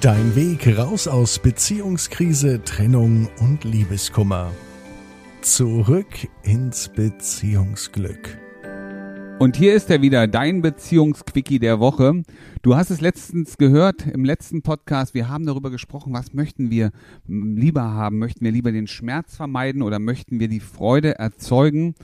Dein Weg raus aus Beziehungskrise, Trennung und Liebeskummer. Zurück ins Beziehungsglück. Und hier ist er wieder, dein Beziehungsquickie der Woche. Du hast es letztens gehört im letzten Podcast. Wir haben darüber gesprochen, was möchten wir lieber haben? Möchten wir lieber den Schmerz vermeiden oder möchten wir die Freude erzeugen?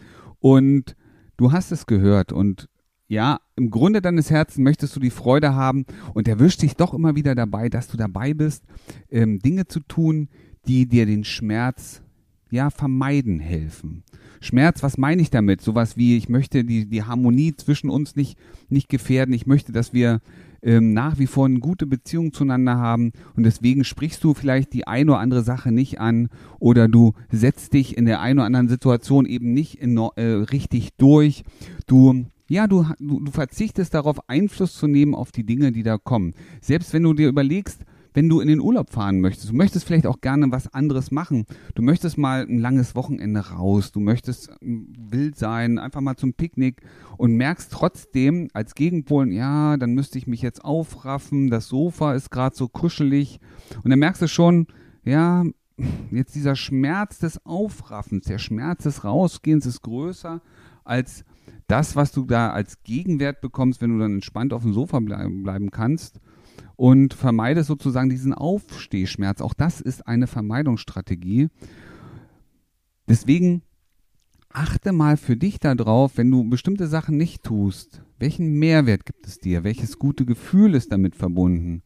Und du hast es gehört und ja, im Grunde deines Herzens möchtest du die Freude haben und erwischt dich doch immer wieder dabei, dass du dabei bist, ähm, Dinge zu tun, die dir den Schmerz ja vermeiden helfen. Schmerz, was meine ich damit? Sowas wie, ich möchte die, die Harmonie zwischen uns nicht, nicht gefährden. Ich möchte, dass wir ähm, nach wie vor eine gute Beziehung zueinander haben und deswegen sprichst du vielleicht die eine oder andere Sache nicht an oder du setzt dich in der einen oder anderen Situation eben nicht in, äh, richtig durch. Du ja, du, du, du verzichtest darauf, Einfluss zu nehmen auf die Dinge, die da kommen. Selbst wenn du dir überlegst, wenn du in den Urlaub fahren möchtest, du möchtest vielleicht auch gerne was anderes machen. Du möchtest mal ein langes Wochenende raus, du möchtest ähm, wild sein, einfach mal zum Picknick und merkst trotzdem als Gegenpolen, ja, dann müsste ich mich jetzt aufraffen, das Sofa ist gerade so kuschelig und dann merkst du schon, ja, jetzt dieser Schmerz des Aufraffens, der Schmerz des Rausgehens ist größer als das, was du da als Gegenwert bekommst, wenn du dann entspannt auf dem Sofa bleiben, kannst und vermeidest sozusagen diesen Aufstehschmerz. Auch das ist eine Vermeidungsstrategie. Deswegen achte mal für dich darauf, wenn du bestimmte Sachen nicht tust. Welchen Mehrwert gibt es dir? Welches gute Gefühl ist damit verbunden?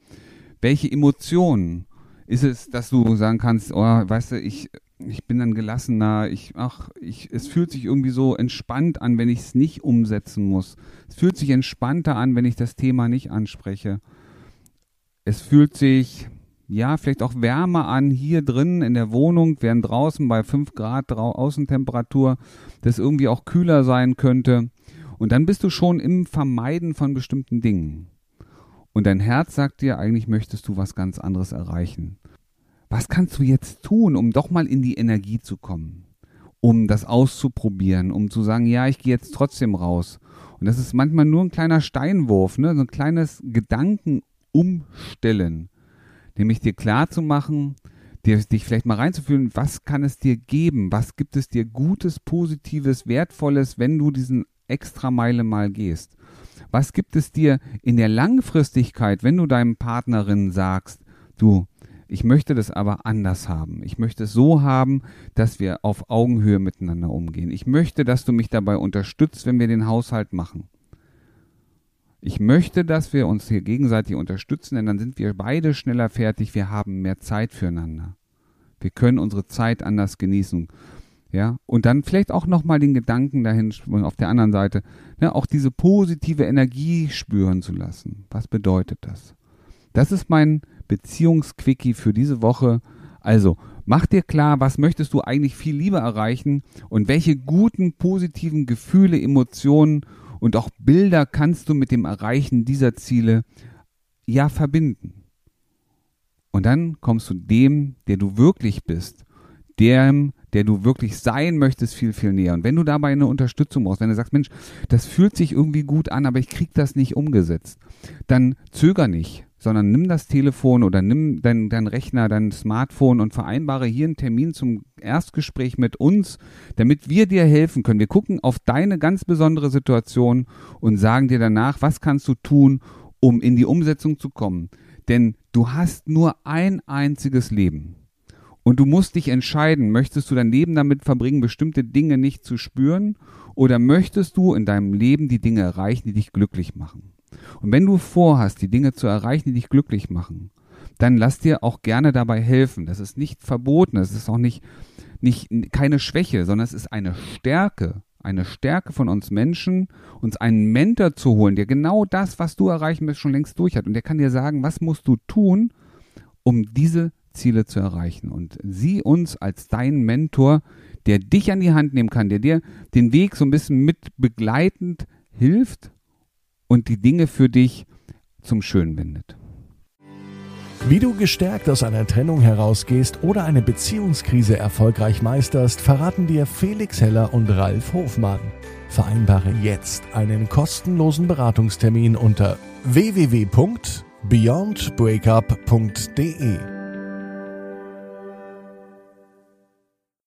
Welche Emotionen? Ist es, dass du sagen kannst, oh, weißt du, ich ich bin dann gelassener, ich, ach, ich, es fühlt sich irgendwie so entspannt an, wenn ich es nicht umsetzen muss. Es fühlt sich entspannter an, wenn ich das Thema nicht anspreche. Es fühlt sich, ja, vielleicht auch wärmer an hier drin in der Wohnung, während draußen bei 5 Grad Außentemperatur das irgendwie auch kühler sein könnte. Und dann bist du schon im Vermeiden von bestimmten Dingen. Und dein Herz sagt dir, eigentlich möchtest du was ganz anderes erreichen was kannst du jetzt tun, um doch mal in die Energie zu kommen? Um das auszuprobieren, um zu sagen, ja, ich gehe jetzt trotzdem raus. Und das ist manchmal nur ein kleiner Steinwurf, ne? so ein kleines Gedankenumstellen. Nämlich dir klar zu machen, dir, dich vielleicht mal reinzufühlen, was kann es dir geben? Was gibt es dir Gutes, Positives, Wertvolles, wenn du diesen extra Meile mal gehst? Was gibt es dir in der Langfristigkeit, wenn du deinem Partnerin sagst, du, ich möchte das aber anders haben. Ich möchte es so haben, dass wir auf Augenhöhe miteinander umgehen. Ich möchte, dass du mich dabei unterstützt, wenn wir den Haushalt machen. Ich möchte, dass wir uns hier gegenseitig unterstützen, denn dann sind wir beide schneller fertig. Wir haben mehr Zeit füreinander. Wir können unsere Zeit anders genießen. Ja, und dann vielleicht auch nochmal den Gedanken dahin auf der anderen Seite, ne, auch diese positive Energie spüren zu lassen. Was bedeutet das? Das ist mein Beziehungsquickie für diese Woche. Also, mach dir klar, was möchtest du eigentlich viel lieber erreichen und welche guten, positiven Gefühle, Emotionen und auch Bilder kannst du mit dem Erreichen dieser Ziele ja verbinden. Und dann kommst du dem, der du wirklich bist, dem, der du wirklich sein möchtest, viel, viel näher. Und wenn du dabei eine Unterstützung brauchst, wenn du sagst, Mensch, das fühlt sich irgendwie gut an, aber ich krieg das nicht umgesetzt, dann zöger nicht, sondern nimm das Telefon oder nimm dein, dein Rechner, dein Smartphone und vereinbare hier einen Termin zum Erstgespräch mit uns, damit wir dir helfen können. Wir gucken auf deine ganz besondere Situation und sagen dir danach, was kannst du tun, um in die Umsetzung zu kommen. Denn du hast nur ein einziges Leben. Und du musst dich entscheiden, möchtest du dein Leben damit verbringen, bestimmte Dinge nicht zu spüren, oder möchtest du in deinem Leben die Dinge erreichen, die dich glücklich machen? Und wenn du vorhast, die Dinge zu erreichen, die dich glücklich machen, dann lass dir auch gerne dabei helfen. Das ist nicht verboten, das ist auch nicht, nicht keine Schwäche, sondern es ist eine Stärke, eine Stärke von uns Menschen, uns einen Mentor zu holen, der genau das, was du erreichen willst, schon längst durch hat. Und der kann dir sagen, was musst du tun, um diese Ziele zu erreichen. Und sieh uns als deinen Mentor, der dich an die Hand nehmen kann, der dir den Weg so ein bisschen mit begleitend hilft und die Dinge für dich zum Schönen wendet. Wie du gestärkt aus einer Trennung herausgehst oder eine Beziehungskrise erfolgreich meisterst, verraten dir Felix Heller und Ralf Hofmann. Vereinbare jetzt einen kostenlosen Beratungstermin unter www beyondbreakup.de